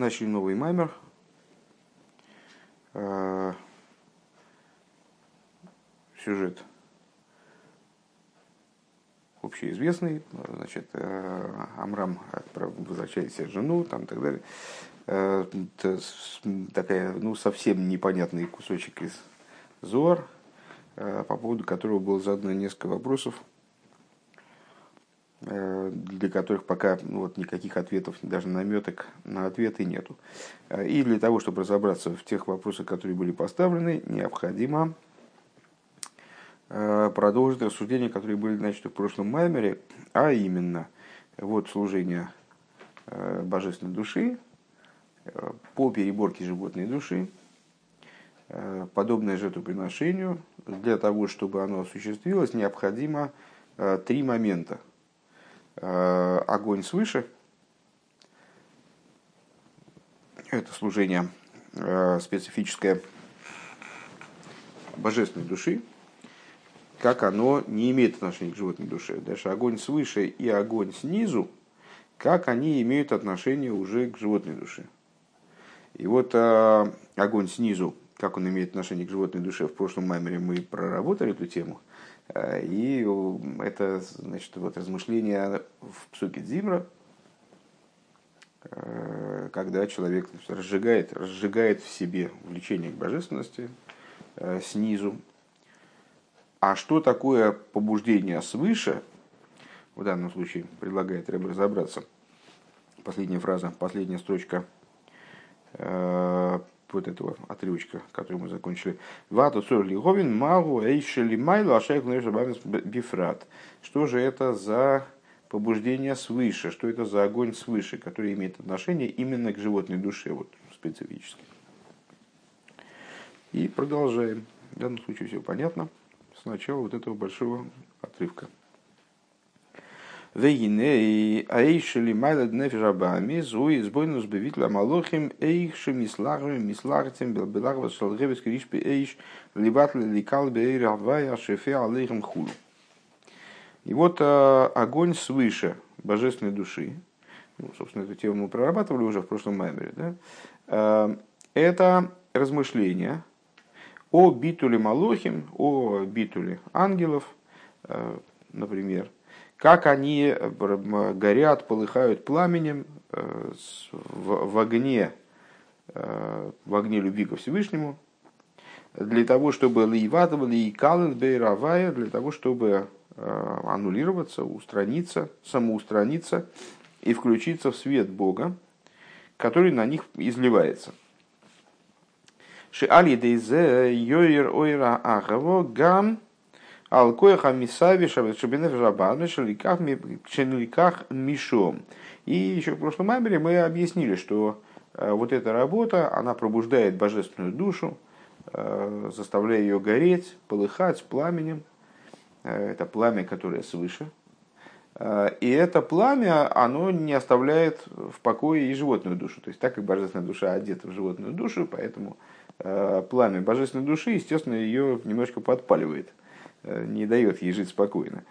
Начали новый маймер. Сюжет общеизвестный, значит, Амрам возвращает себе жену, там, так далее. Такая, ну, совсем непонятный кусочек из Зор, по поводу которого было задано несколько вопросов для которых пока ну, вот, никаких ответов, даже наметок на ответы нету. Э, и для того, чтобы разобраться в тех вопросах, которые были поставлены, необходимо э, продолжить рассуждения, которые были начаты в прошлом маймере, а именно вот служение божественной души по переборке животной души, подобное жертвоприношению, для того, чтобы оно осуществилось, необходимо три момента – Э, огонь свыше. Это служение э, специфическое божественной души, как оно не имеет отношения к животной душе. Дальше огонь свыше и огонь снизу, как они имеют отношение уже к животной душе. И вот э, огонь снизу, как он имеет отношение к животной душе, в прошлом маймере мы проработали эту тему. Э, и это значит, вот размышление в псуке Дзимра, э, когда человек разжигает, разжигает в себе влечение к божественности э, снизу. А что такое побуждение свыше, в данном случае предлагает Рэб разобраться. Последняя фраза, последняя строчка вот этого отрывочка, который мы закончили. Вату цор лиговин магу эйшели майлу ашайх бифрат. Что же это за побуждение свыше, что это за огонь свыше, который имеет отношение именно к животной душе, вот специфически. И продолжаем. В данном случае все понятно. Сначала вот этого большого отрывка. Вегине аэйшели майлад нефижабами зуи сбойнус бевитла малохим эйхши мислагами мислагтем белбелагва шалгевец кришпи эйш либатли ликал бейр авая шефе алейхам хулу. И вот огонь свыше божественной души, ну, собственно, эту тему мы прорабатывали уже в прошлом маймере, да? это размышления о битуле Малохим, о битуле ангелов, например, как они э, горят, полыхают пламенем э, в огне, э, в огне любви ко Всевышнему, для того, чтобы лейватовали и кален бейравая, для того, чтобы аннулироваться, устраниться, самоустраниться и включиться в свет Бога, который на них изливается. Шиали дейзе йойр ойра ахаво гам Алкоеха Мисави Шабинев Жабан Шеликах Мишом. И еще в прошлом маймере мы объяснили, что э, вот эта работа, она пробуждает божественную душу, э, заставляя ее гореть, полыхать пламенем. Э, это пламя, которое свыше. И это пламя, оно не оставляет в покое и животную душу. То есть так как божественная душа одета в животную душу, поэтому пламя божественной души, естественно, ее немножко подпаливает – не дает ей жить спокойно.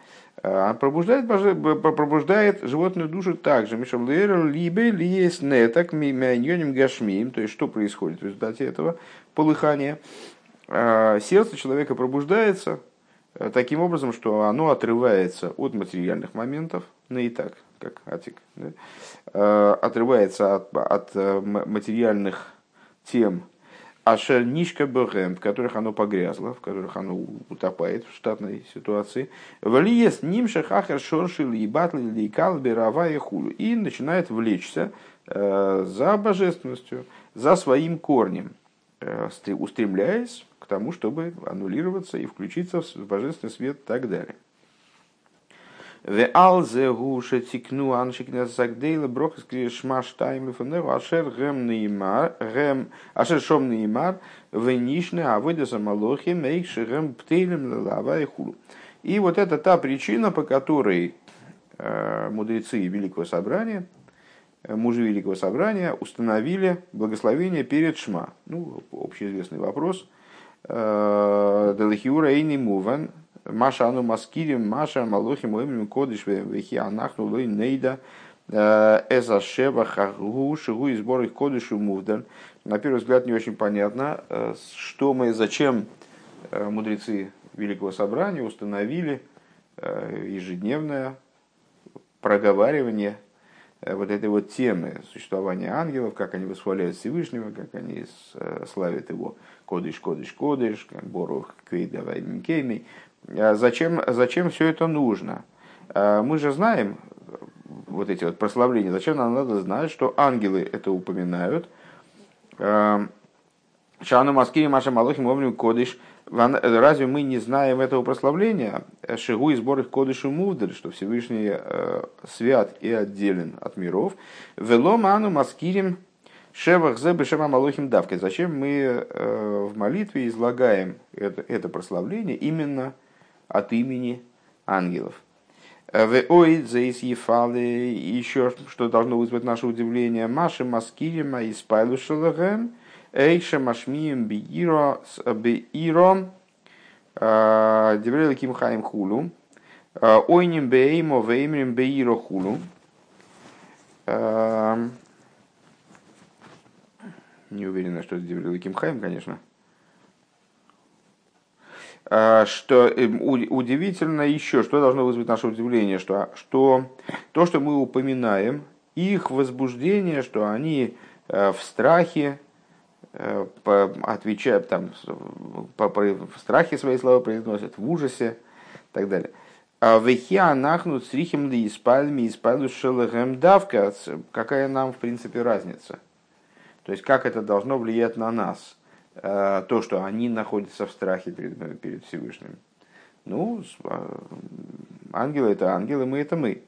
А пробуждает, пробуждает животную душу также. Мишаблэр либе лиес нетак мимяньоним гашмием. То есть, что происходит в результате этого полыхания? А, сердце человека пробуждается э, таким образом, что оно отрывается от материальных моментов, ну и так, как Атик, да? А, отрывается от, от э, материальных тем, Ашер Нишка Бэгэм, в которых оно погрязло, в которых оно утопает в штатной ситуации. Валиес Нимша Хахер Шоршил и Батли Лейкал Берава и Хулю. И начинает влечься э, за божественностью, за своим корнем, э, устремляясь к тому, чтобы аннулироваться и включиться в божественный свет и так далее. В алзе гуше тикну аншик на загдейла брохас кришма штайм лифанеру ашер гем неймар гем ашер шом неймар венишне авойда самалохи мейкши гем птейлем лава и хулу. И вот это та причина, по которой э, мудрецы Великого Собрания, э, мужи Великого Собрания установили благословение перед Шма. Ну, общеизвестный вопрос. Э, Делахиура Эйни Муван, Маша ану маскирим, Маша малохим лэмим кодиш вехи анахну лой нейда Эза Шева Хагу Шигу и сбор их кодышу Мувдан. На первый взгляд не очень понятно, что мы, зачем мудрецы Великого Собрания установили ежедневное проговаривание вот этой вот темы существования ангелов, как они восхваляют Всевышнего, как они славят его קדוש, קדוש, קדוש, как ברוך כבוד הוי' ממקומו. Зачем, зачем все это нужно? Мы же знаем, вот эти вот прославления, зачем нам надо знать, что ангелы это упоминают? מה שאנו מזכירים מה שהמלאכים אומרים קדוש. Разве мы не знаем этого прославления? שהוא יתברך קדוש ומובדל, что Всевышний э, свят и отделен от миров. Вело Ману Маскирим Шевах Зе Бешема Малохим Давкой. Зачем мы э, в молитве излагаем это, это прославление именно от имени ангелов? Ефалы, еще что должно вызвать наше удивление, Маши Маскирима и Спайлушелагем, Эйша Машмием Беиро, Беиро, Деврел Кимхаим Хулу, Ойним Беймо Веймрим Беиро Хулу. Не уверен, что это Деврел Кимхаим, конечно. А, что эм, удивительно еще, что должно вызвать наше удивление, что, что то, что мы упоминаем, их возбуждение, что они э, в страхе, э, отвечают, там, в страхе свои слова произносят, в ужасе и так далее. А Вехи анахнут с рихим ли испальми испальду шелэгэм давка. Какая нам, в принципе, разница? То есть, как это должно влиять на нас? Э, то, что они находятся в страхе перед, перед Всевышним. Ну, а, ангелы это ангелы, мы это мы.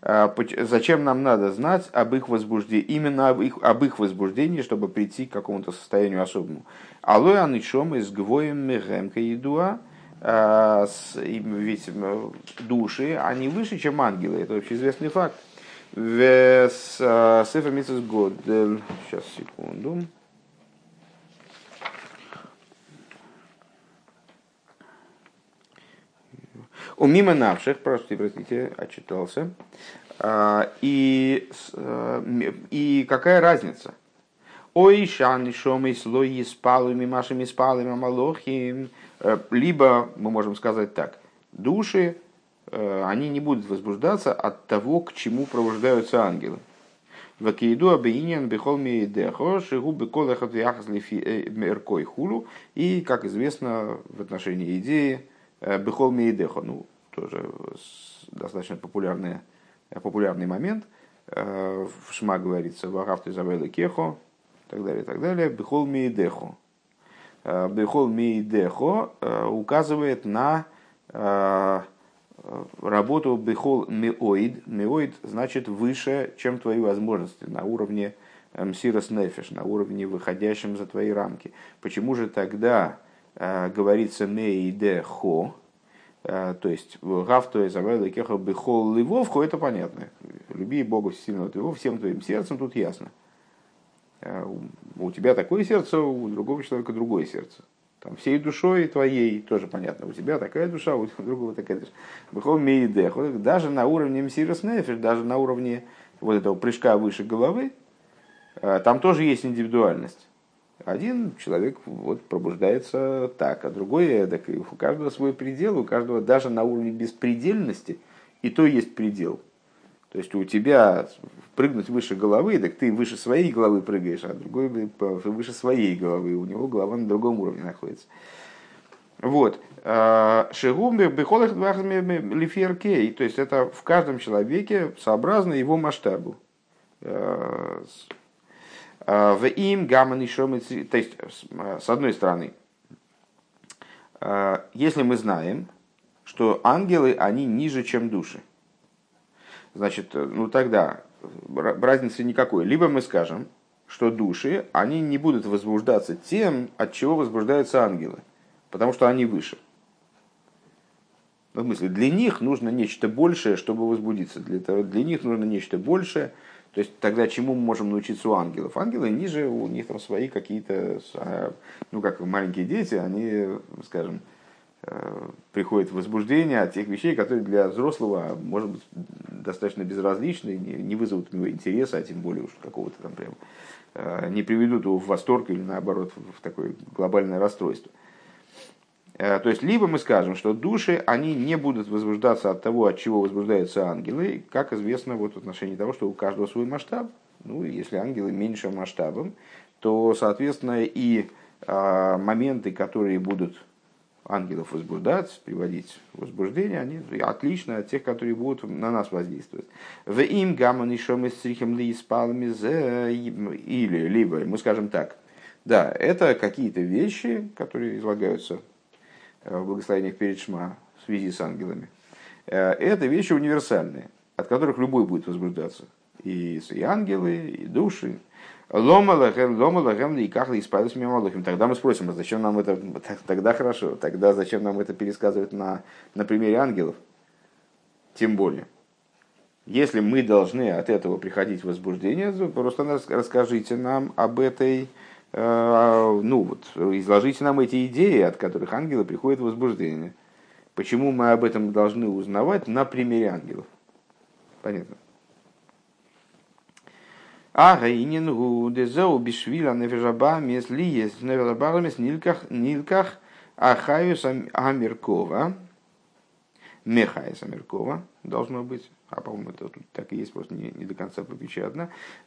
А зачем нам надо знать об их возбуждении, именно об их, об их возбуждении, чтобы прийти к какому-то состоянию особому? Алой анишом из гвоем мегемка едуа, а, ведь души, они выше, чем ангелы, это общеизвестный факт. В Сефер Митсус Год, сейчас секунду. У мимо навших, просто, простите, отчитался. А, и, э, и какая разница? Ой, шан, шомы, слои, спалами, машами, спалами, малохи. Э, либо, мы можем сказать так, души, э, они не будут возбуждаться от того, к чему пробуждаются ангелы. Вакииду абиинин бихол миедехо, шигу беколехат яхас меркой хулу. И, как известно, в отношении идеи, бихол миедехо, ну, тоже достаточно популярный, популярный момент. Э, в Шма говорится «Вахав ты завела кехо» и так далее, и так далее. «Бехол миидехо». Э, «Бехол миидехо» э, указывает на работу «бехол миоид». «Миоид» значит выше, чем твои возможности, на уровне мсирос нефиш, на уровне выходящем за твои рамки. Почему же тогда говорится «меидехо», Э, то есть, гавто изавайла кеха бихол ливовху, это понятно. Люби Бога сильно твоего всем твоим сердцем, тут ясно. Э, у тебя такое сердце, у другого человека другое сердце. Там всей душой твоей тоже понятно. У тебя такая душа, у другого такая душа. Бихол мейдех. Даже на уровне мсирос нефиш, даже на уровне вот этого прыжка выше головы, э, там тоже есть индивидуальность. Один человек вот пробуждается так, а другой эдак. И у каждого свой предел, у каждого даже на уровне беспредельности, и то есть предел. То есть у тебя прыгнуть выше головы, так ты выше своей головы прыгаешь, а другой выше своей головы, у него голова на другом уровне находится. Вот. А, Шигумбе бехолах лиферкей, то есть это в каждом человеке сообразно его масштабу. Э, в им гамман и То есть, с одной стороны, э, если мы знаем, что ангелы, они ниже, чем души, значит, э, ну тогда разницы никакой. Либо мы скажем, что души, они не будут возбуждаться тем, от чего возбуждаются ангелы, потому что они выше. Ну, в смысле, для них нужно нечто большее, чтобы возбудиться. Для, для них нужно нечто большее, то есть тогда чему мы можем научиться у ангелов? Ангелы ниже, у них там свои какие-то, а, ну как маленькие дети, они, скажем, приходит возбуждение от тех вещей, которые для взрослого, может быть, достаточно безразличны, не вызовут у него интереса, а тем более уж какого-то там прям не приведут его в восторг или наоборот в такое глобальное расстройство. То есть, либо мы скажем, что души, они не будут возбуждаться от того, от чего возбуждаются ангелы, как известно вот в отношении того, что у каждого свой масштаб. Ну, если ангелы меньше масштабом, то, соответственно, и моменты, которые будут ангелов возбуждать, приводить в возбуждение, они отличны от тех, которые будут на нас воздействовать. В им гамман еще мы стрихем ли или либо мы скажем так, да, это какие-то вещи, которые излагаются в благословениях перед Шма в связи с ангелами. Э, это вещи универсальные, от которых любой будет возбуждаться. И, и ангелы, и души, Лома лагем и кахли испадус мималухим. Тогда мы спросим, а зачем нам это, тогда хорошо, тогда зачем нам это пересказывать на, на примере ангелов? Тем более. Если мы должны от этого приходить в возбуждение, то просто расскажите нам об этой, э, ну вот, изложите нам эти идеи, от которых ангелы приходят в возбуждение. Почему мы об этом должны узнавать на примере ангелов? Понятно. А гайнин гу дезеу бишвиля нефежабамес ли есть нефежабамес нилках нилках ахаюс амиркова мехайс амиркова должно быть а по-моему это тут так и есть просто не, не до конца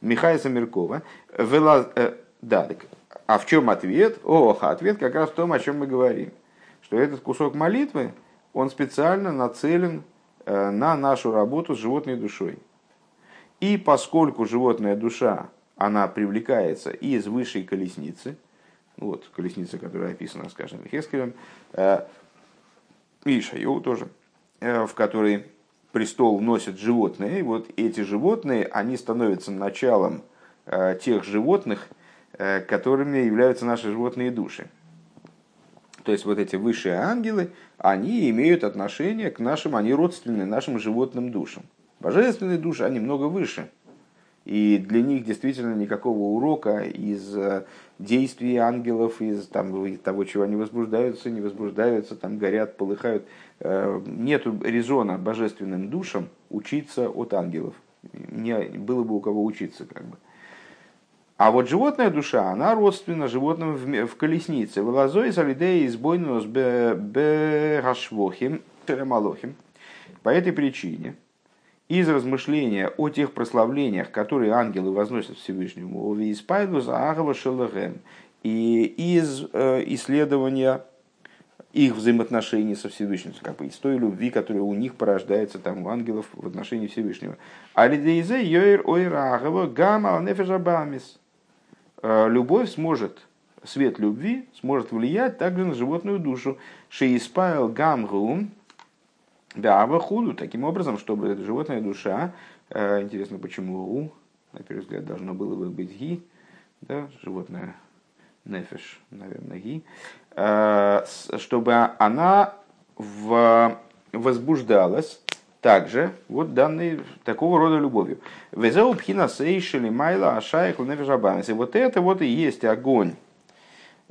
мехайс амиркова вела э, да так, а в чем ответ? Ох ответ как раз в том о чем мы говорим что этот кусок молитвы он специально нацелен э, на нашу работу с животной душой. И поскольку животная душа, она привлекается из высшей колесницы, вот колесница, которая описана, скажем, Хескелем, э, и Шайоу тоже, э, в которой престол носит животные, и вот эти животные, они становятся началом тех животных, которыми являются наши животные души. То есть вот эти высшие ангелы, они имеют отношение к нашим, они родственны нашим животным душам. Божественные души, они много выше. И для них действительно никакого урока из э, действий ангелов, из там, того, чего они возбуждаются, не возбуждаются, там горят, полыхают. Э, Нет резона божественным душам учиться от ангелов. Не было бы у кого учиться. Как бы. А вот животная душа, она родственна животным в, в колеснице. Вылазой солидей избойнус бе рашвохим, По этой причине из размышления о тех прославлениях, которые ангелы возносят Всевышнему, и из э, исследования их взаимоотношений со Всевышним, как бы из той любви, которая у них порождается там у ангелов в отношении Всевышнего. Алидейзе йойр ойрагова гама нефежабамис. Э, любовь сможет, свет любви сможет влиять также на животную душу. Шеиспайл гамгум, да, худу таким образом, чтобы эта животная душа, э, интересно, почему у, на первый взгляд, должно было бы быть ги, да, животное нефеш, наверное, ги, э, чтобы она в, возбуждалась также вот данной такого рода любовью. Везеу пхина сейшели майла нефеш И вот это вот и есть огонь,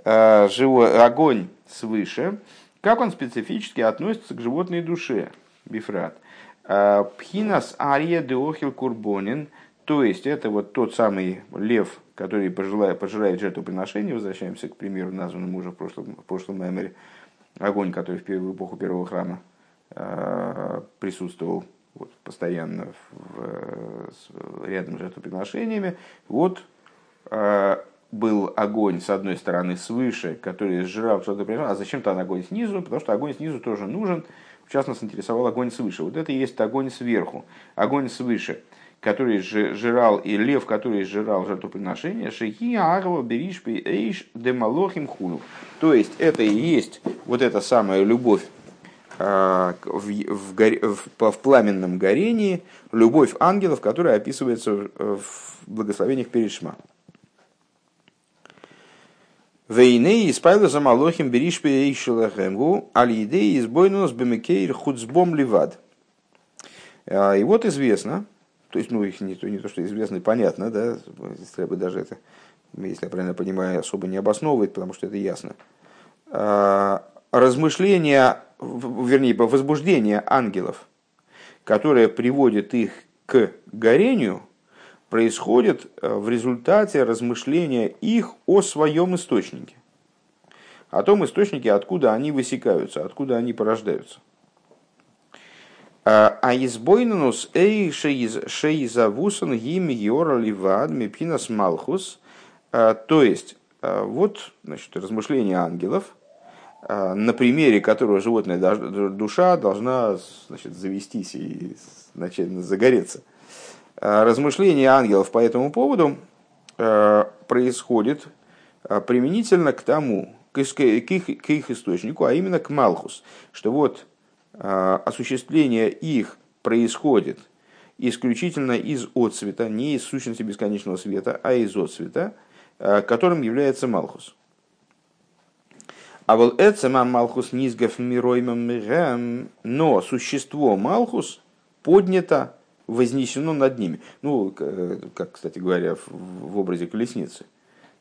э, живой, огонь свыше, как он специфически относится к животной душе, бифрат? А, Пхинас ария деохил курбонин, то есть это вот тот самый лев, который пожелает, пожирает жертвоприношение, возвращаемся к примеру, названному уже в прошлом, в прошлом меморе, огонь, который в первую эпоху первого храма присутствовал вот, постоянно в, в, рядом с жертвоприношениями, вот а, был огонь, с одной стороны, свыше, который сжирал что-то а зачем то огонь снизу? Потому что огонь снизу тоже нужен. В частности, интересовал огонь свыше. Вот это и есть огонь сверху, огонь свыше, который жрал, и лев, который жрал жертвоприношение, шехи арва беришпи эйш демалохим хуну. То есть, это и есть вот эта самая любовь а, в, в, в, в пламенном горении, любовь ангелов, которая описывается в благословениях перед Шма. Вейней испайла за малохим беришпе и шелахемгу, аль идеи избойнус бемекейр хуцбом ливад. А, и вот известно, то есть, ну, их не то, не то что известно, понятно, да, здесь треба даже это, если я правильно понимаю, особо не обосновывать, потому что это ясно. А, размышления, вернее, возбуждение ангелов, которое приводит их к горению, происходит э, в результате размышления их о своем источнике. О том источнике, откуда они высекаются, откуда они порождаются. А избойнус эй шейзавусан гим геора ливад мипинас малхус. А, то есть, а, вот значит, размышления ангелов, на примере которого животная душа должна значит, завестись и начать загореться. Размышления ангелов по этому поводу происходит применительно к тому, к их, к их источнику, а именно к Малхус, что вот Э, осуществление их происходит исключительно из отцвета, не из сущности бесконечного света, а из отцвета, э, которым является Малхус. А вот сама Малхус низгов мироймам но существо Малхус поднято, вознесено над ними. Ну, как, кстати говоря, в образе колесницы.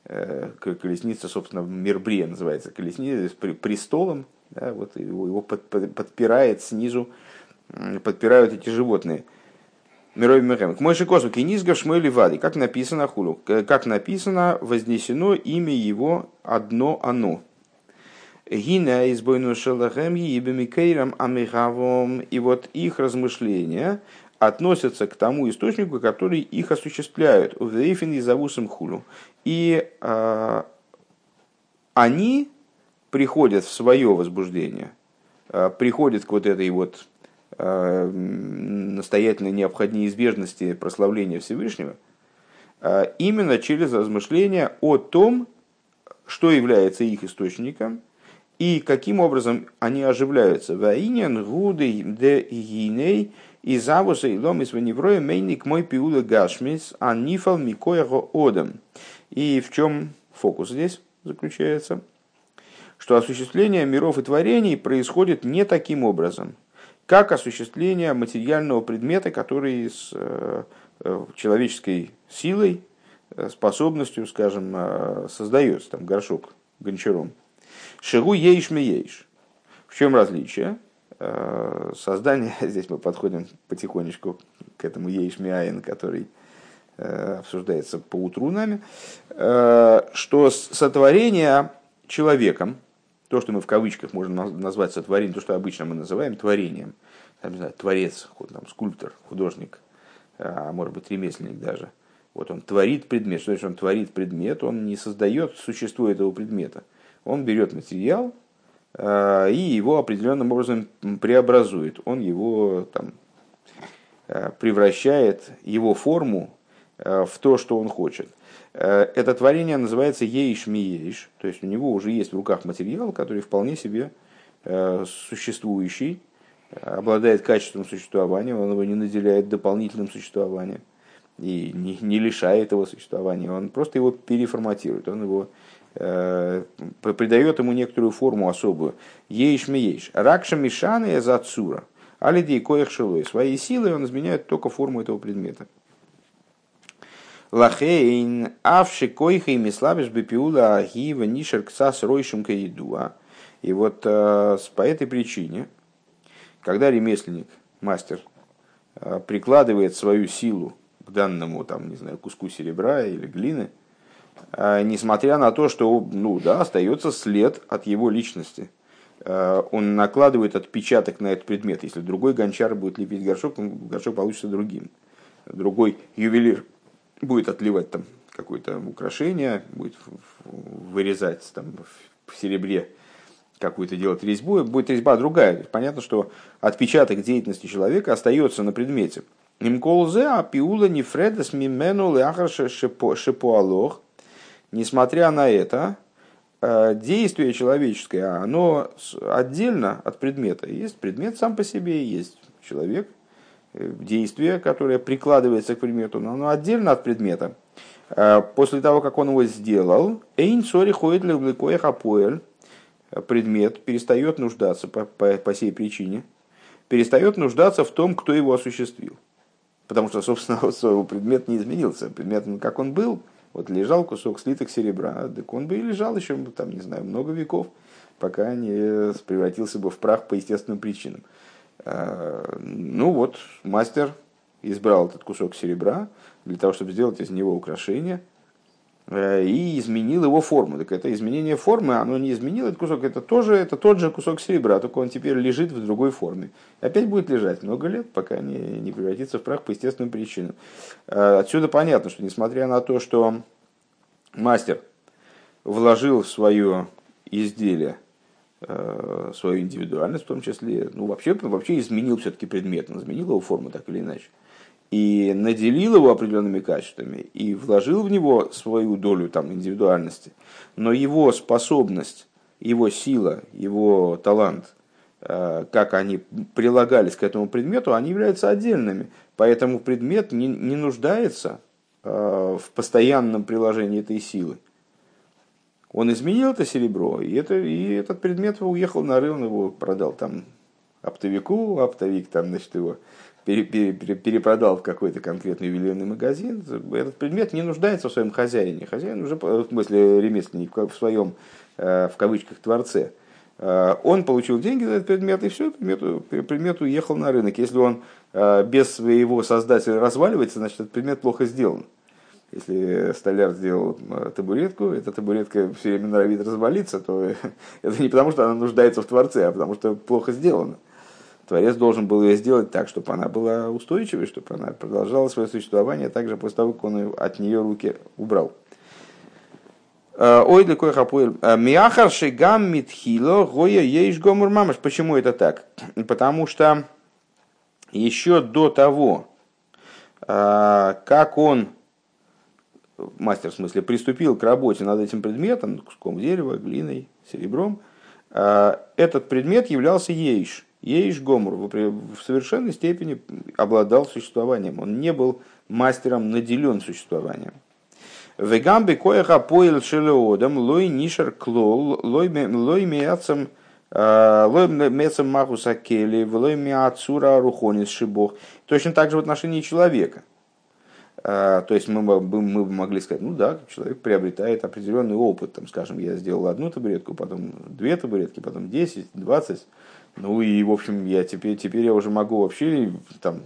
Э, колесница, собственно, Мирбрия называется колесница, престолом, да, вот его, его под, под, подпирает снизу, подпирают эти животные. Мирови Мехем. К Мойши Косу Кенизгав Шмойли Вади. Как написано хулу. Как написано, вознесено имя его одно оно. Гина избойну шелахем ебемикейрам амихавом. И вот их размышления относятся к тому источнику, который их осуществляют. В Рейфин и Завусом хулу. И э, они приходят в свое возбуждение, э, приходят к вот этой вот э, настоятельной необходимости прославления Всевышнего, именно через размышления о том, что является их источником и каким образом они оживляются. Ваинян гуды де гиней и завуса и лом из ваневроя мейник мой пиула гашмис анифал микояго одам. И в чем фокус здесь заключается? что осуществление миров и творений происходит не таким образом, как осуществление материального предмета, который с э, э, человеческой силой, э, способностью, скажем, создается, там горшок гончаром. Шигу ейш ми ейш. В чем различие? Создание, здесь мы подходим потихонечку к этому ейш миаин, который обсуждается по утру нами, что сотворение человеком, то, что мы в кавычках можем назвать сотворением, то, что обычно мы называем творением, там, не знаю, творец, там, скульптор, художник, а может быть ремесленник даже. Вот он творит предмет. Что значит он творит предмет? Он не создает существо этого предмета. Он берет материал а, и его определенным образом преобразует. Он его там, а, превращает, его форму а, в то, что он хочет. Э, это творение называется ейш ми ейш, то есть у него уже есть в руках материал, который вполне себе э, существующий, обладает качеством существования, он его не наделяет дополнительным существованием и не, не лишает его существования, он просто его переформатирует, он его э, придает ему некоторую форму особую. Ейш ми ейш. Ракша мишаны за цура. Алидей коих шилой. Своей силой он изменяет только форму этого предмета. Лахейн, авши койхи мислабиш бепиула агива нишер ксас ройшим каидуа. И вот э, по этой причине, когда ремесленник, мастер, э, прикладывает свою силу к данному, там, не знаю, куску серебра или глины, э, несмотря на то, что, ну да, остается след от его личности, он накладывает отпечаток на этот предмет. Если другой гончар будет лепить горшок, горшок получится другим. Другой ювелир будет отливать там какое-то украшение, будет вырезать там в серебре какую-то делать резьбу, будет резьба другая. Понятно, что отпечаток деятельности человека остается на предмете. Имколзе апиула нефредес мимену ляхарша шепуалох. Несмотря на это, э, действие человеческое, оно отдельно от предмета. Есть предмет сам по себе, есть человек – Э, действие, которое прикладывается к предмету, но оно отдельно от предмета. Э, после того, как он его сделал, эйн сори ходит лекликоя хапоэль, предмет перестает нуждаться по, по, по сей причине, перестает нуждаться в том, кто его осуществил. Потому что, собственно, его предмет не изменился. Предмет, как он был, вот лежал кусок слиток серебра, так он бы и лежал еще, там, не знаю, много веков. пока не превратился бы в прах по естественным причинам. Ну вот, мастер избрал этот кусок серебра для того, чтобы сделать из него украшение – и изменил его форму. Так это изменение формы, оно не изменило этот кусок, это тоже это тот же кусок серебра, только он теперь лежит в другой форме. Опять будет лежать много лет, пока не, не превратится в прах по естественным причинам. Э, отсюда понятно, что несмотря на то, что мастер вложил в свое изделие э, свою индивидуальность в том числе, ну вообще, вообще изменил все-таки предмет, он изменил его форму так или иначе и наделил его определенными качествами и вложил в него свою долю там, индивидуальности, но его способность, его сила, его талант, э, как они прилагались к этому предмету, они являются отдельными. Поэтому предмет не, не нуждается э, в постоянном приложении этой силы. Он изменил это серебро, и, это, и этот предмет уехал на рынок, его продал там оптовику, оптовик там, значит, его перепродал в какой-то конкретный ювелирный магазин, этот предмет не нуждается в своем хозяине. Хозяин уже, в смысле ремесленник, в своем, э, в кавычках, творце. Э, он получил деньги за этот предмет, и все, предмет, предмет уехал на рынок. Если он э, без своего создателя разваливается, значит, этот предмет плохо сделан. Если столяр сделал табуретку, эта табуретка все время норовит развалиться, то это не потому, что она нуждается в Творце, а потому что плохо сделано. Творец должен был ее сделать так, чтобы она была устойчивой, чтобы она продолжала свое существование также после того, как он от нее руки убрал. Э, ой, для кое хапуэль. Э, Миахар шигам митхило гоя ейш гомур мамаш. Почему это так? Потому что еще до того, э, как он, мастер в смысле, приступил к работе над этим предметом, куском дерева, глиной, серебром, этот предмет являлся ейш – Ейш Гомур в совершенной степени обладал существованием. Он не был мастером наделен существованием. Вегамби коеха поил шелеодам лой нишер клол лой меяцам э, лой мецам махуса кели лой меацура рухонис шибох. Точно так же в отношении человека. Э, то есть мы, мы, мы могли сказать, ну да, человек приобретает определенный опыт. Там, скажем, я сделал одну табуретку, потом две табуретки, потом 10, 20 ну и, в общем, я теперь, теперь я уже могу вообще там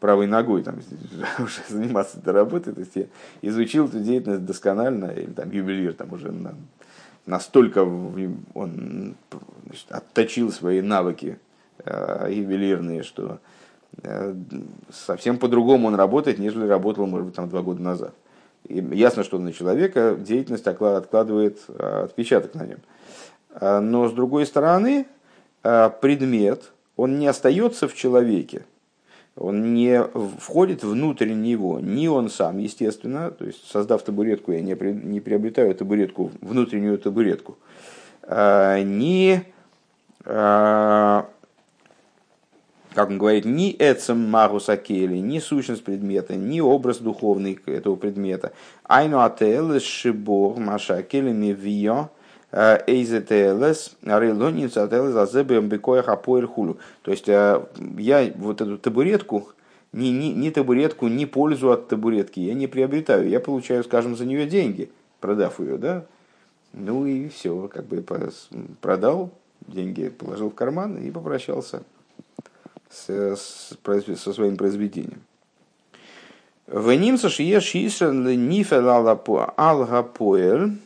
правой ногой там, уже заниматься этой работой. То есть я изучил эту деятельность досконально, или там ювелир там уже на, настолько он значит, отточил свои навыки э, ювелирные, что э, совсем по-другому он работает, нежели работал, может быть, там два года назад. И ясно, что на человека деятельность откладывает э, отпечаток на нем. А, но с другой стороны, Э, предмет, он не остается в человеке, он не входит внутрь него, ни он сам, естественно, то есть создав табуретку, я не, не приобретаю табуретку, внутреннюю табуретку, э, ни, э, как он говорит, ни эцем магус акели, ни сущность предмета, ни образ духовный этого предмета. Айну ателес шибор маша акели мивио, Эйзетелес, Арелонец, Ателес, Азебем, Бекоях, Апоэр, Хулю. То есть э, я вот эту табуретку, ни, ни, ни табуретку, ни пользу от табуретки я не приобретаю. Я получаю, скажем, за нее деньги, продав ее, да? Ну и все, как бы продал, деньги положил в карман и попрощался с, с, со своим произведением. Венимса шиеш исрен нифел алгапоэль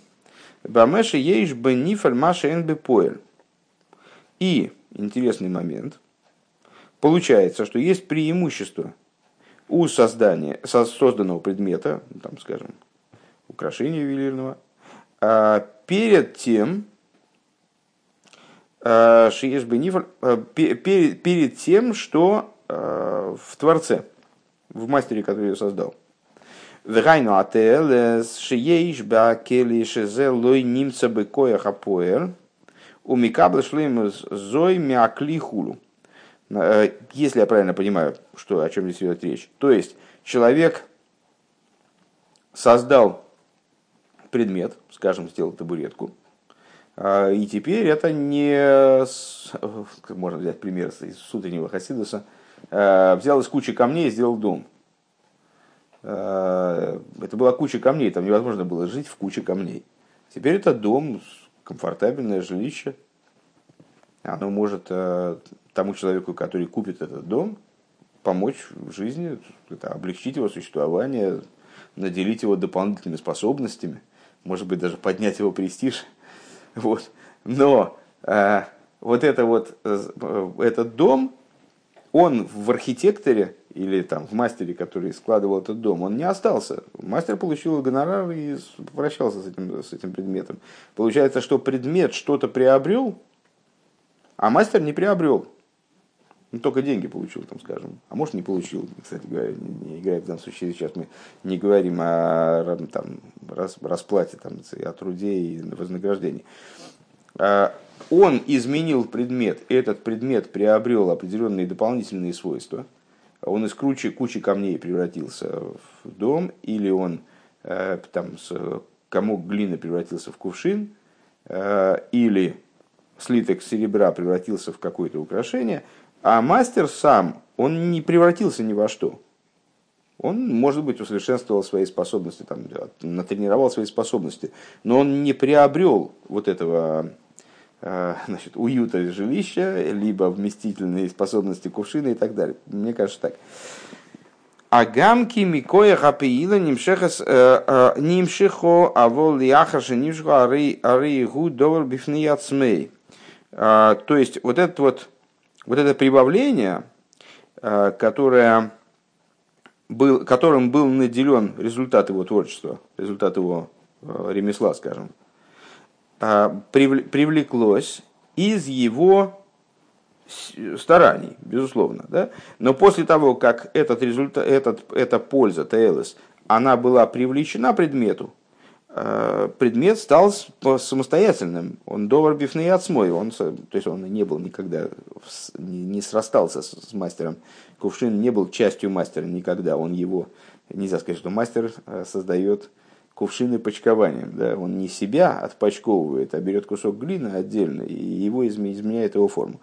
Бамеши ейш бы нифаль маша эн поэль. И интересный момент. Получается, что есть преимущество у создания, созданного предмета, ну, там, скажем, украшения ювелирного, а, перед тем, а, а, перед тем, что в Творце, в мастере, который ее создал. Вегайну ателес шиеш бакели шезе лой нимца бекоях апоэр. У Микабла шлейм зой мякли хулу. Если я правильно понимаю, что, о чем здесь идет речь. То есть, человек создал предмет, скажем, сделал табуретку, и теперь это не, можно взять пример из утреннего Хасидуса, взял из кучи камней и сделал дом – Э, это была куча камней, там невозможно было жить в куче камней. Теперь это дом, комфортабельное жилище. Оно может тому человеку, который купит этот дом, помочь в жизни, это облегчить его существование, наделить его дополнительными способностями, может быть, даже поднять его престиж. Вот. Но э, вот, это вот э, этот дом, он в архитекторе или там в мастере, который складывал этот дом, он не остался. Мастер получил гонорар и попрощался с этим, с этим предметом. Получается, что предмет что-то приобрел, а мастер не приобрел. Ну, только деньги получил, там, скажем. А может, не получил, кстати говоря, не, играет в данном случае. Сейчас мы не говорим о там, расплате там, о труде и вознаграждении. Он изменил предмет, этот предмет приобрел определенные дополнительные свойства. Он из кучи, кучи камней превратился в дом, или он э, там, с комок глины превратился в кувшин, э, или слиток серебра превратился в какое-то украшение – а мастер сам, он не превратился ни во что. Он, может быть, усовершенствовал свои способности, там, натренировал свои способности, но он не приобрел вот этого значит, уюта жилища, либо вместительные способности кувшина и так далее. Мне кажется так. Агамки микоя хапиила нимшехас э, э, нимшехо авол лиахаша нимшехо ары ары гу довар бифнияцмей. То есть вот этот вот вот это прибавление, э, которое был, которым был наделен результат его творчества, результат его э, ремесла, скажем, э, привлеклось из его стараний, безусловно. Да? Но после того, как этот результат, этот, эта польза, ТЛС, она была привлечена предмету, Э, предмет стал самостоятельным. Он довар бифный отсмой. Он, то есть он не был никогда, не срастался с мастером. Кувшин не был частью мастера никогда. Он его, нельзя сказать, что мастер э, создает кувшины почкованием. Да? Он не себя отпочковывает, а берет кусок глины отдельно и его изменяет его форму.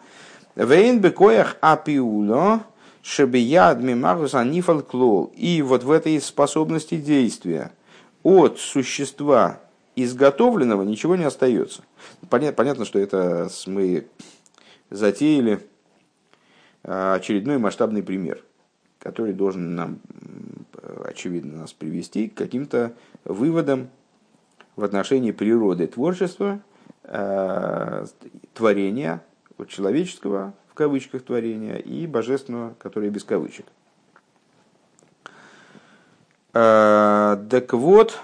Вейн бекоях апиуло шебияд мимагус анифал клол. И вот в этой способности действия – от существа изготовленного ничего не остается. Понятно, что это мы затеяли а, очередной масштабный пример, который должен нам, очевидно, нас привести к каким-то выводам в отношении природы творчества, а, творения, вот человеческого, в кавычках, творения, и божественного, которое без кавычек. Э, так вот,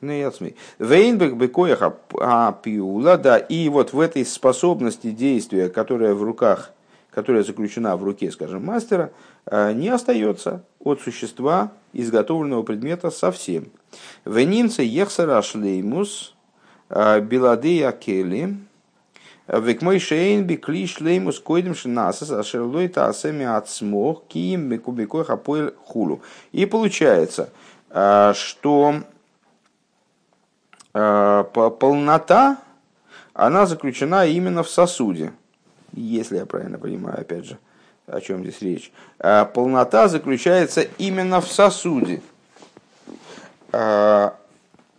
Вейнбек бекояха апиула, да, и вот в этой способности действия, которая в руках, которая заключена в руке, скажем, мастера, э, не остается от существа изготовленного предмета совсем. Венинца ехсара шлеймус э, биладея кели, Век мой шейн би клиш леймус койдем шинасас, а шерлой таасеми от смог киим бекубикой хапоэль хулу. И получается, э, что полнота, она заключена именно в сосуде. Если я правильно понимаю, опять же, о чем здесь речь. Э, полнота заключается именно в сосуде. То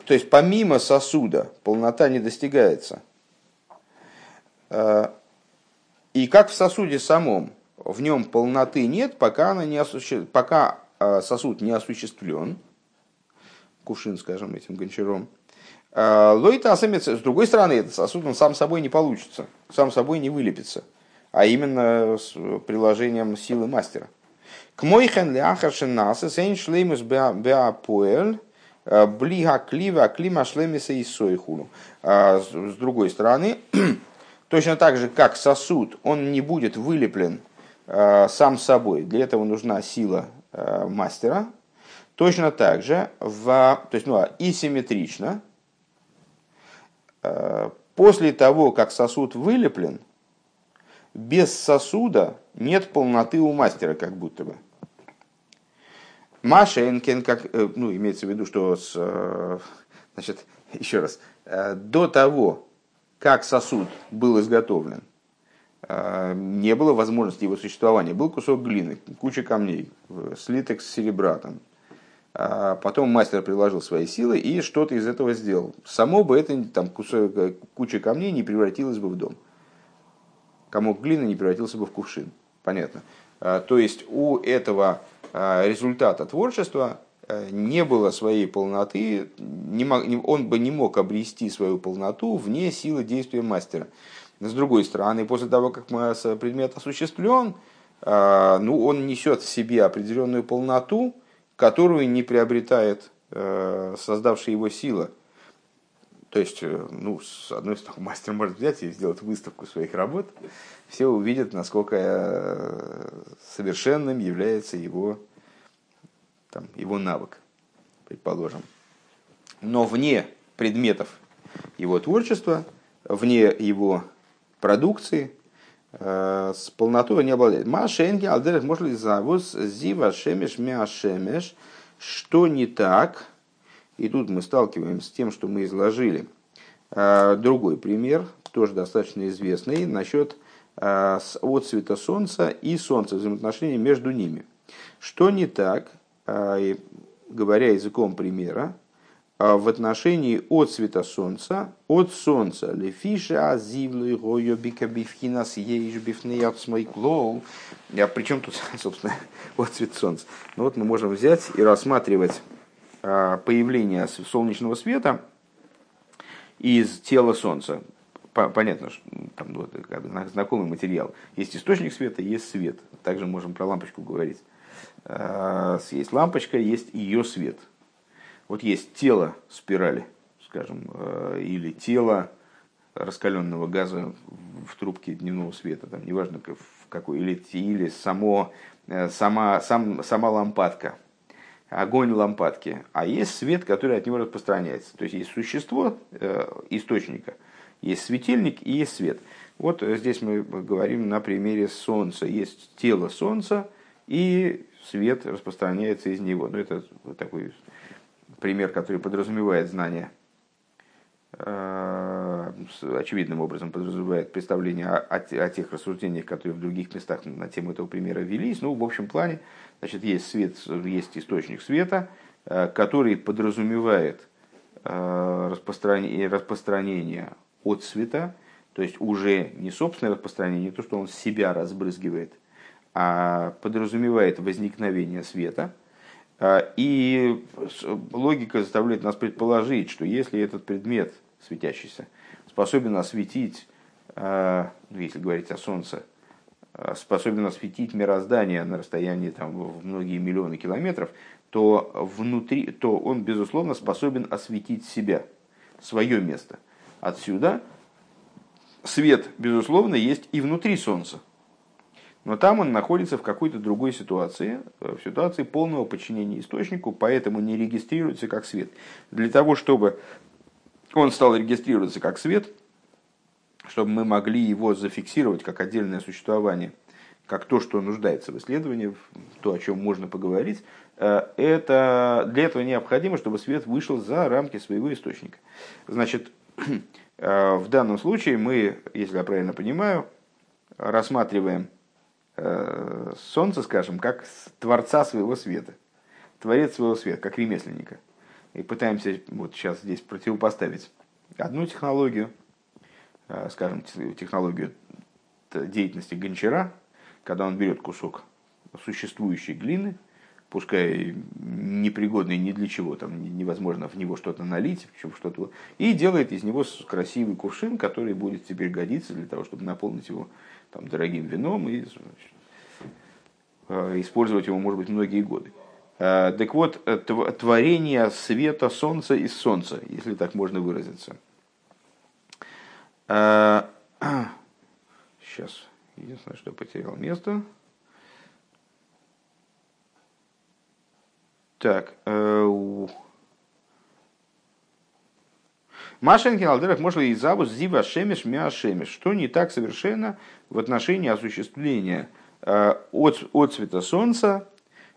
есть помимо сосуда полнота не достигается – и как в сосуде самом, в нем полноты нет, пока, она не осуществ... пока а, сосуд не осуществлен, кувшин, скажем, этим гончаром, а, Лойта асамец, с другой стороны, этот сосуд он сам собой не получится, сам собой не вылепится, а именно с приложением силы мастера. К мойхен ляхаршин наса сейн шлеймус беапуэль а, блига клива клима шлемиса и сойхулу. С другой стороны, Точно так же, как сосуд, он не будет вылеплен сам собой. Для этого нужна сила мастера. Точно так же, в, то есть, ну, а, и симметрично, после того, как сосуд вылеплен, без сосуда нет полноты у мастера, как будто бы. Машенкин, как, э, ну, имеется в виду, что, с, э, значит, еще раз, э, до того, как сосуд был изготовлен, не было возможности его существования. Был кусок глины, куча камней, слиток серебра, там, потом мастер приложил свои силы и что-то из этого сделал. Само бы это там куча камней не превратилась бы в дом. Комок глины не превратился бы в кувшин. Понятно. А, то есть у этого а, результата творчества э, не было своей полноты, не мог, он бы не мог обрести свою полноту вне силы действия мастера. С другой стороны, после того, как предмет осуществлен, а, ну, он несет в себе определенную полноту, которую не приобретает э, создавшая его сила. То есть, э, ну, с одной стороны, мастер может взять и сделать выставку своих работ, все увидят, насколько э, совершенным является его, там, его навык, предположим. Но вне предметов его творчества, вне его продукции, с полнотой не обладает. Машенки, алдерах, может ли завус, зива, шемеш, мяшемеш, что не так, и тут мы сталкиваемся с тем, что мы изложили. Э, другой пример, тоже достаточно известный, насчет Э, от цвета Солнца и Солнца, взаимоотношения между ними. Что не так, э, говоря языком примера, э, в отношении от цвета Солнца, от Солнца, лефиша азивлу и гойо бикабифхинас ейш бифнеят смой клоу. А при чем тут, собственно, от цвета Солнца? Ну вот мы можем взять и рассматривать появление солнечного света из тела Солнца понятно, что там вот, как знакомый материал. Есть источник света, есть свет. Также можем про лампочку говорить. А, есть лампочка, есть ее свет. Вот есть тело спирали, скажем, э, или тело раскаленного газа в трубке дневного света, там, неважно в какой, или, или само, э, сама, сам, сама лампадка, огонь лампадки, а есть свет, который от него распространяется. То есть есть существо э, источника – есть светильник и есть свет. Вот здесь мы говорим на примере Солнца. Есть тело Солнца, и свет распространяется из него. Ну, это такой пример, который подразумевает знание, э, очевидным образом подразумевает представление о, о, тех рассуждениях, которые в других местах на тему этого примера велись. Ну, в общем плане, значит, есть свет, есть источник света, э, который подразумевает э, распространение, распространение от света, то есть уже не собственное распространение, не то, что он себя разбрызгивает, а подразумевает возникновение света. А, и логика заставляет нас предположить, что если этот предмет светящийся способен осветить, а, ну, если говорить о Солнце, а, способен осветить мироздание на расстоянии там, в многие миллионы километров, то, внутри, то он, безусловно, способен осветить себя, свое место – Отсюда свет, безусловно, есть и внутри Солнца. Но там он находится в какой-то другой ситуации, в ситуации полного подчинения источнику, поэтому не регистрируется как свет. Для того, чтобы он стал регистрироваться как свет, чтобы мы могли его зафиксировать как отдельное существование, как то, что нуждается в исследовании, то, о чем можно поговорить, э, это, для этого необходимо, чтобы свет вышел за рамки своего источника. Значит, Э, в данном случае мы, если я правильно понимаю, рассматриваем э, Солнце, скажем, как творца своего света, творец своего света, как ремесленника. И пытаемся вот сейчас здесь противопоставить одну технологию, э, скажем, технологию деятельности гончара, когда он берет кусок существующей глины, пускай непригодный ни для чего, там невозможно в него что-то налить, что-то, и делает из него красивый кувшин, который будет теперь годиться для того, чтобы наполнить его там, дорогим вином и э, использовать его, может быть, многие годы. Э, так вот, э, творение света солнца из солнца, если так можно выразиться. Сейчас, единственное, что потерял место. Так. Э, Машенкин Алдерах может и завус зива шемеш мя шемеш. Что не так совершенно в отношении осуществления э, от, цвета солнца,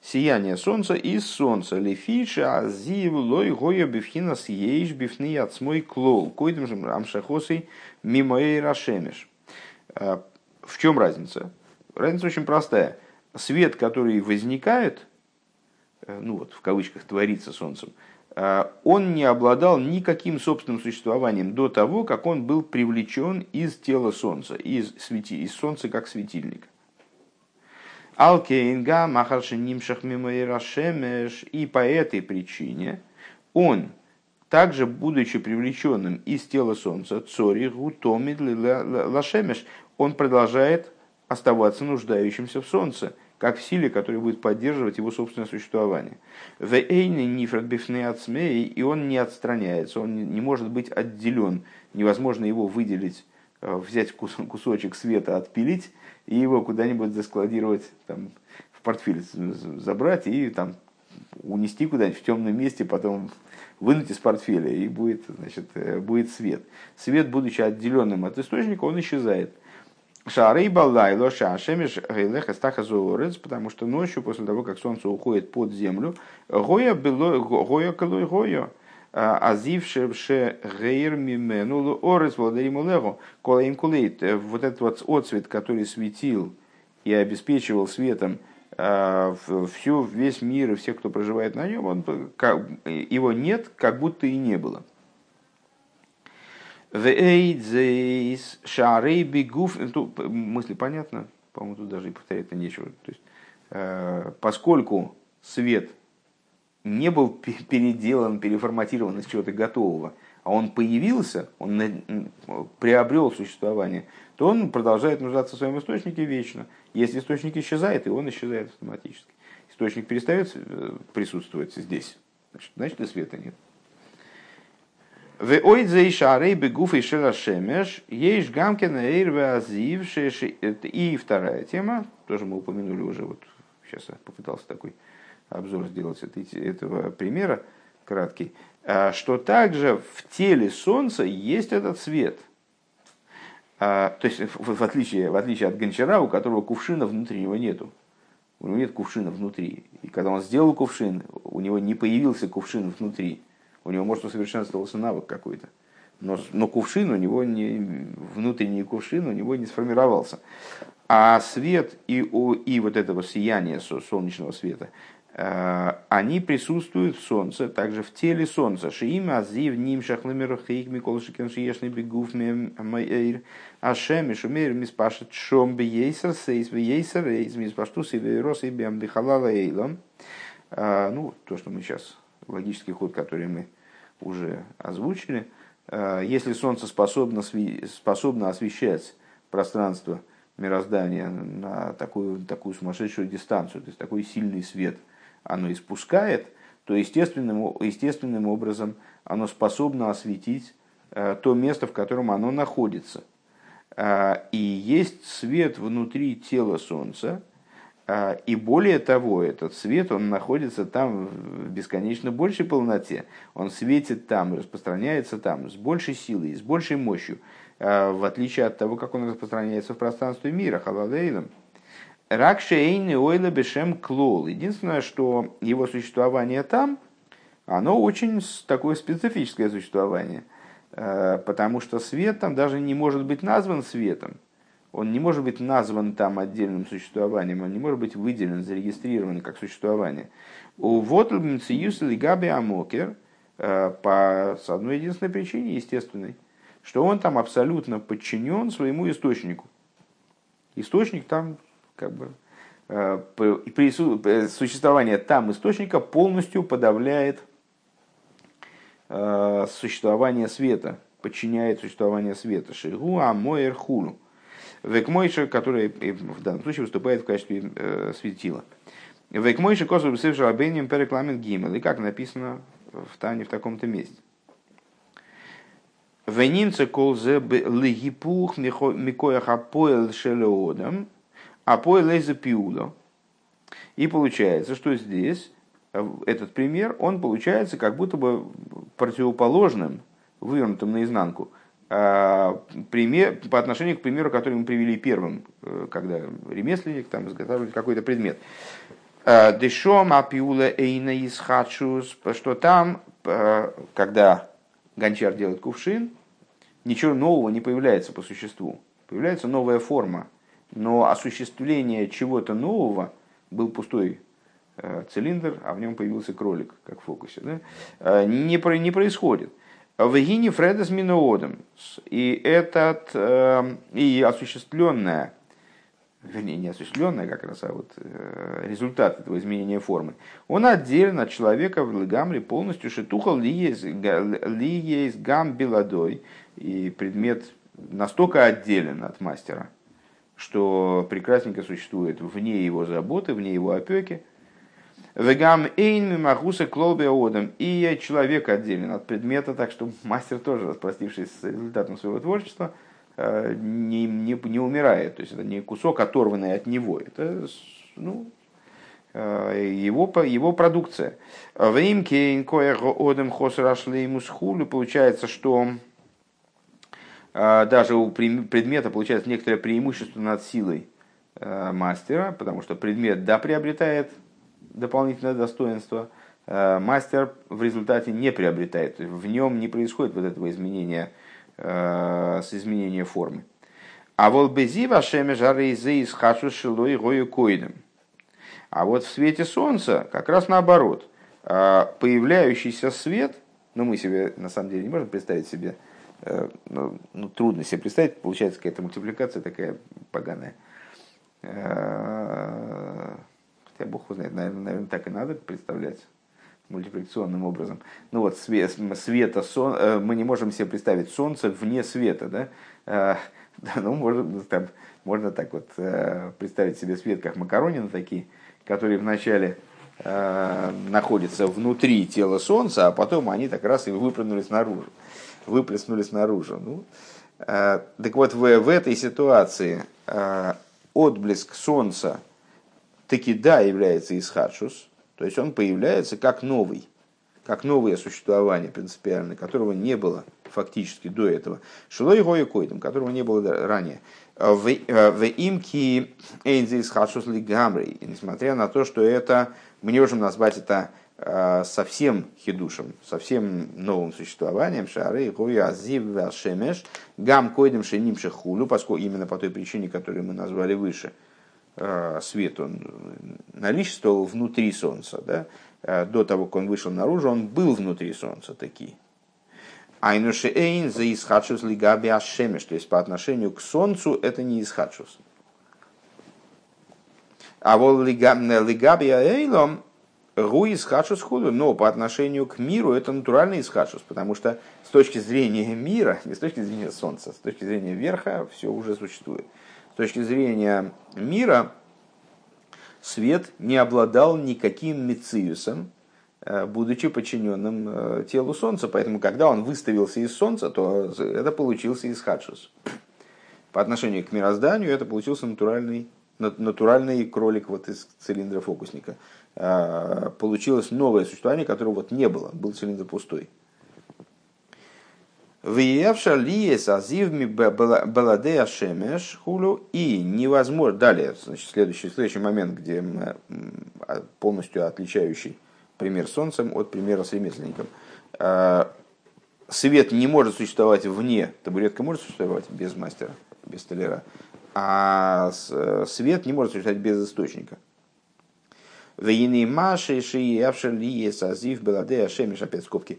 сияния солнца из солнца. Лефиша азив лой гоя бифхина съеиш бифни ацмой клол. Койдем же амшахосой мимоэй рашемеш. Э, в чем разница? Разница очень простая. Свет, который возникает, ну вот в кавычках творится солнцем, он не обладал никаким собственным существованием до того, как он был привлечен из тела солнца, из, свети, из солнца как светильника. Алкейнга махарши нимшах мимоирашемеш. И по этой причине он, также будучи привлеченным из тела солнца, цори гутомид лашемеш, он продолжает оставаться нуждающимся в солнце, как в силе, которая будет поддерживать его собственное существование. И он не отстраняется, он не может быть отделен, невозможно его выделить, э, взять кусочек света, отпилить и его куда-нибудь заскладировать, там, в портфель забрать и там унести куда-нибудь в темном месте, потом вынуть из портфеля, и будет, значит, э, будет свет. Свет, будучи отделенным от источника, он исчезает. Шарей баллайло шашемиш гейлех астаха зоорец, потому что ночью, после того, как солнце уходит под землю, гоя было гоя колой гоя, азившевше гейр мимену орес владариму легу, колаим кулейт, вот этот вот отцвет, который светил и обеспечивал светом всю, весь мир и всех, кто проживает на нем, он, его нет, как будто и не было. Шарей бегуф. Мысли понятно. По-моему, тут даже и повторять-то нечего. То есть, э, поскольку свет не был переделан, переформатирован из чего-то готового, а он появился, он приобрел существование, то он продолжает нуждаться в своем источнике вечно. Если источник исчезает, и он исчезает автоматически. Источник перестает э, присутствовать здесь, значит, значит и света нет. В ойдзе и шарей бегуф и шемеш есть гамкин эйр азив И вторая тема, тоже мы упомянули уже, вот сейчас я попытался такой обзор сделать этого примера, краткий, а, что также в теле Солнца есть этот свет. А, то есть, в отличие, в отличие от гончара, у которого кувшина внутри него нету. У него нет кувшина внутри. И когда он сделал кувшин, у него не появился кувшин внутри. У него, может, усовершенствовался навык какой-то. Но, но кувшин у него не, внутренний кувшин у него не сформировался. А свет и, и вот этого сияния солнечного света, э, они присутствуют в Солнце, также в теле Солнца. Шиим азив ним шахлымерухейк микол шикен шиешный бегув мэйр ашем шумейр миспашет шом бейсер сейс бейсер эйз миспаштус и вейрос и бем дыхалала эйлом. Э, ну, то, что мы сейчас, логический ход, который мы уже озвучили. Э, если Солнце способно, способно освещать пространство мироздания на такую, такую сумасшедшую дистанцию, то есть такой сильный свет оно испускает, то естественным, естественным образом оно способно осветить э, то место, в котором оно находится. Э, и есть свет внутри тела Солнца, и более того, этот свет, он находится там в бесконечно большей полноте. Он светит там, распространяется там с большей силой, с большей мощью, а, в отличие от того, как он распространяется в пространстве мира, халалейлом. Ракшейны ойла бешем клол. Единственное, что его существование там, оно очень такое специфическое существование, а, потому что свет там даже не может быть назван светом он не может быть назван там отдельным существованием, он не может быть выделен, зарегистрирован как существование. У Вотлбенциюс или Габи Амокер э, по одной единственной причине, естественной, что он там абсолютно подчинен своему источнику. Источник там как бы э, при существование там источника полностью подавляет э, существование света, подчиняет существование света. Шигу амоэр хулу. Векмойша, который в данном случае выступает в качестве э, светила. Векмойша косу бесывши рабеним перекламен гимел. И как написано в Тане в таком-то месте. Венинце колзе лигипух микоях апоэл шелеодам, апоэл эйзе пиуло. И получается, что здесь э, этот пример, он получается как будто бы противоположным, вывернутым наизнанку – пример, по отношению к примеру, который мы привели первым, э, когда ремесленник там изготавливает какой-то предмет. А, Дешом апиула эйна исхадшус, что там, э, когда гончар делает кувшин, ничего нового не появляется по существу. Появляется новая форма, но осуществление чего-то нового был пустой цилиндр, а в нем появился кролик, как в фокусе. Да? Не, не происходит. В Гине Фредес Миноодом. И этот, и осуществленная вернее, не осуществленная как раз, а вот результат этого изменения формы, он отделен от человека в легамре полностью шитухал ли есть гам беладой, и предмет настолько отделен от мастера, что прекрасненько существует вне его заботы, вне его опеки. Вегам эйн мимахуса клолбе одам. И человек отделен от предмета, так что мастер тоже, распростившись с результатом своего творчества, Э, не, не, не умирает. То есть это не кусок, оторванный от него. Это ну, э, его, его продукция. В имке одем хосрашлеймусхулю получается, что э, даже у предмета получается некоторое преимущество над силой мастера, потому что предмет да приобретает дополнительное достоинство, мастер в результате не приобретает, в нем не происходит вот этого изменения Э, с изменением формы. А вот безива шеме из хачу шилой гою коидом. А вот в свете солнца как раз наоборот. Э, появляющийся свет, ну мы себе на самом деле не можем представить себе, э, ну, ну трудно себе представить, получается какая-то мультипликация такая поганая. Хотя Бог знает, наверное, наверное, так и надо представлять мультипликационным образом. Ну вот свет, света, сон, э, мы не можем себе представить солнце вне света, да? Э, ну, можно, там, можно так вот э, представить себе свет, как макаронины такие, которые вначале находятся внутри тела Солнца, а потом они так раз и выпрыгнули снаружи, выплеснули снаружи. Ну, так вот, в, в этой ситуации отблеск Солнца таки да является исхадшус, то есть он появляется как новый, как новое существование принципиально, которого не было фактически до этого. Шилой Гоя Койдом, которого не было ранее. В э, имки Эйнзис Хашус Гамри, несмотря на то, что это, мы не можем назвать это э, совсем хидушем, совсем новым существованием, шары, гоя, азив, шемеш, гам койдем шеним шехулю, поскольку именно по той причине, которую мы назвали выше – свет он наличествовал внутри Солнца. Да? Э, до того, как он вышел наружу, он был внутри Солнца такие. Айнуше эйн за исхадшус лигаби ашемеш, то есть по отношению к Солнцу это не исхадшус. А вот лигаби эйлом гу исхадшус худу, но по отношению к миру это натуральный исхадшус, потому что с точки зрения мира, не с точки зрения Солнца, с точки зрения верха все уже существует. Точки зрения мира, свет не обладал никаким мециусом, э, будучи подчиненным э, телу Солнца. Поэтому, когда он выставился из Солнца, то это получился из Хадшус. По отношению к мирозданию это получился натуральный, натуральный кролик вот из цилиндра фокусника. Э, получилось новое существование, которого вот не было, был цилиндр пустой. Выявша лиес азивми баладея шемеш хулю и невозможно. Далее, значит, следующий, следующий момент, где а, полностью отличающий пример солнцем от примера с ремесленником. А, свет не может существовать вне, табуретка может существовать без мастера, без столяра, а свет не может существовать без источника. Вейны маши ши явша лиес азив баладея шемеш, опять скобки.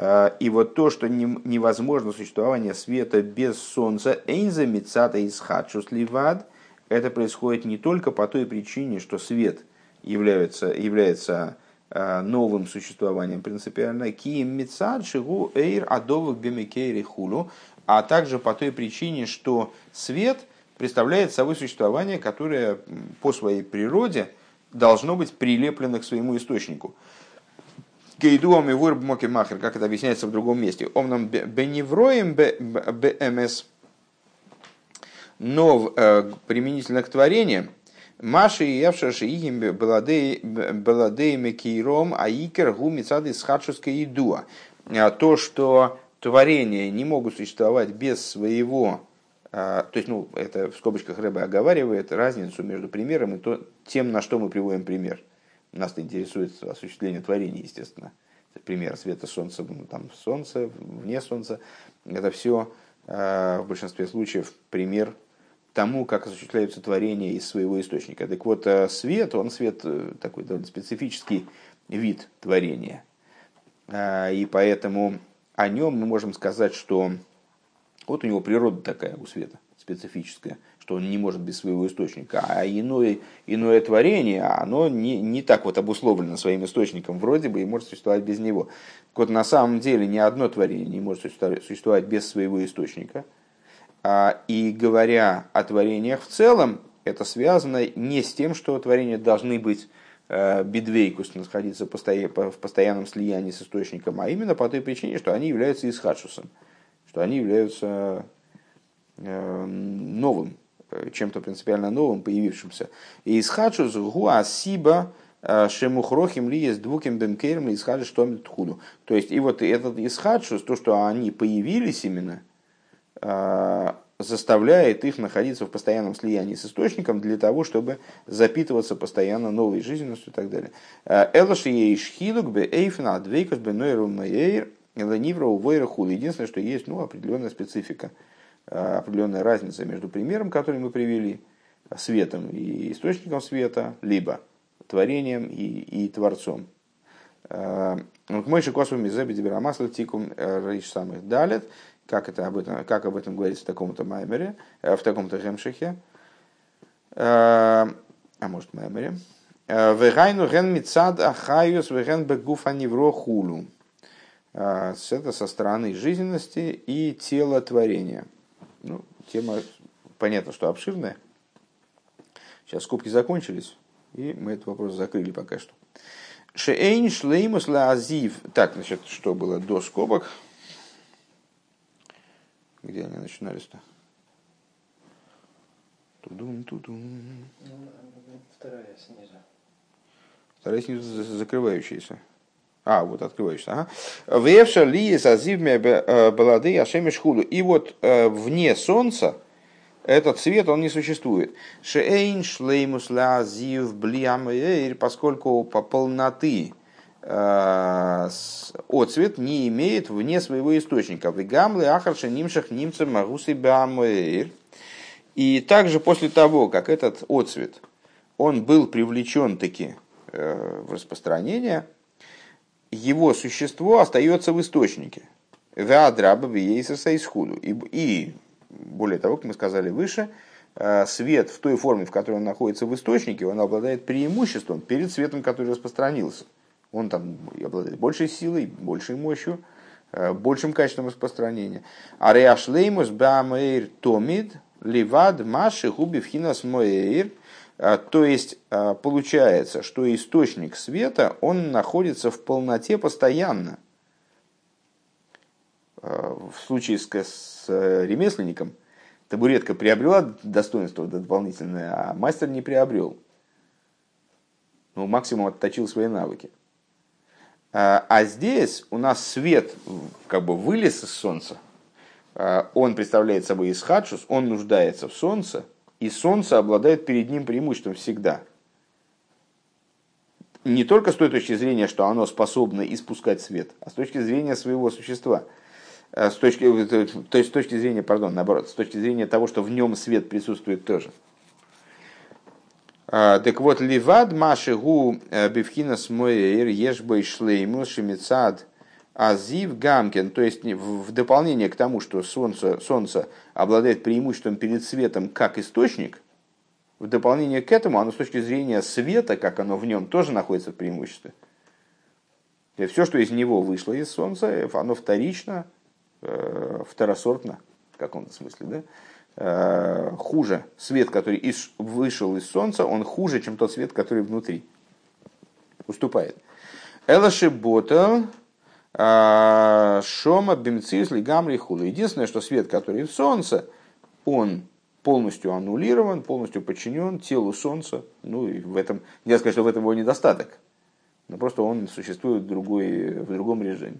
А, и вот то, что невозможно существование света без солнца, эйнза мицата из хадшус ливад, это происходит не только по той причине, что свет является, является а, новым существованием принципиально, кием мицад шигу эйр адовых бемикейри хулу, а также по той причине, что свет представляет собой существование, которое по своей природе должно быть прилеплено к своему источнику. Гейдуам и вурб махер, как это объясняется в другом месте. Он нам беневроем бмс, но э, применительно к творениям, Маши и Явшаши Игим Баладеями Кейром Аикер Гумицады Схадшуска Идуа. А то, что творения не могут существовать без своего, а, то есть, ну, это в скобочках Рэбе оговаривает разницу между примером и то, тем, на что мы приводим пример. Нас интересует осуществление творения, естественно. Пример света солнца, ну, там солнце, вне солнца. Это все э, в большинстве случаев пример тому, как осуществляются творения из своего источника. Так вот, свет, он свет такой довольно специфический вид творения. И поэтому о нем мы можем сказать, что вот у него природа такая у света, специфическая, что он не может без своего источника. А иное, иное творение, оно не, не так вот обусловлено своим источником вроде бы и может существовать без него. Вот на самом деле ни одно творение не может существовать без своего источника. А, и говоря о творениях в целом, это связано не с тем, что творения должны быть э, бедвейкус, находиться в постоянном слиянии с источником, а именно по той причине, что они являются исхадшусом что они являются э, новым, чем-то принципиально новым, появившимся. И исхадшус гуасиба э, шемухрохим ли есть двуким бемкерем ли исхадшус что худу. То есть, и вот этот исхадшус, то, что они появились именно, заставляет их находиться в постоянном слиянии с источником для того, чтобы запитываться постоянно новой жизненностью и так далее. Элаши ейш хилук бе эйфна адвейкас бе нойру мэйр. Единственное, что есть ну, определенная специфика, определенная разница между примером, который мы привели, светом и источником света, либо творением и, и творцом. А, Мой шикосу мизеби диберамасла тикум э, рейш самых далит, как, это об этом, как об этом говорится в таком-то маймере, э, в таком-то гемшихе, а, может маймере. Э, вегайну ген мицад ахайус веген бегуфа невро хулу. А, это со стороны жизненности и телотворения. Ну, тема, понятно, что обширная. Сейчас скобки закончились, и мы этот вопрос закрыли пока что. Шейн шлеймус лазив. Так, значит, что было до скобок? Где они начинались-то? Тудун, тудун. Вторая снизу. Вторая снизу закрывающаяся. А, вот открываешься. Ага. Вевша ли зазивме э, балады ашемиш худу. И вот э, вне солнца этот свет, он не существует. Шейн шлеймус лазив блиамэйр, поскольку по полноты э, отцвет не имеет вне своего источника. Вегамлы ахарша нимшах немца магусы бамэйр. И также после того, как этот отцвет, он был привлечен таки в распространение, его существо остается в источнике. И более того, как мы сказали выше, э, свет в той форме, в которой он находится в источнике, он обладает преимуществом перед светом, который распространился. Он там обладает большей силой, большей мощью, э, большим качеством распространения. А реашлеймус бамейр томид ливад маши губи вхинас моэйр – а, то есть а, получается, что источник света, он находится в полноте постоянно. А, в случае с, с э, ремесленником табуретка приобрела достоинство дополнительное, а мастер не приобрел. Ну, максимум отточил свои навыки. А здесь у нас свет как бы вылез из солнца. Он представляет собой исхадшус, он нуждается в солнце – и Солнце обладает перед ним преимуществом всегда. Не только с той точки зрения, что оно способно испускать свет, а с точки зрения своего существа. Э, с точки, э, то есть с точки зрения, пардон, наоборот, с точки зрения того, что в нем свет присутствует тоже. А, так вот, ливад маши гу э, бифхина смоэр ешбой шлейму шемицад – Азив Гамкин, то есть в дополнение к тому, что солнце, солнце обладает преимуществом перед светом как источник, в дополнение к этому оно с точки зрения света, как оно в нем, тоже находится в преимуществе. И все, что из него вышло из солнца, оно вторично, э, второсортно, в каком-то смысле, да? Э, хуже. Свет, который из, вышел из солнца, он хуже, чем тот свет, который внутри. Уступает. Элаши Бота а, Шома бимцис лигамри хула. Единственное, что свет, который в солнце, он полностью аннулирован, полностью подчинен телу солнца. Ну и в этом, нельзя сказать, что в этом его недостаток. Но просто он существует в, другой, в другом режиме.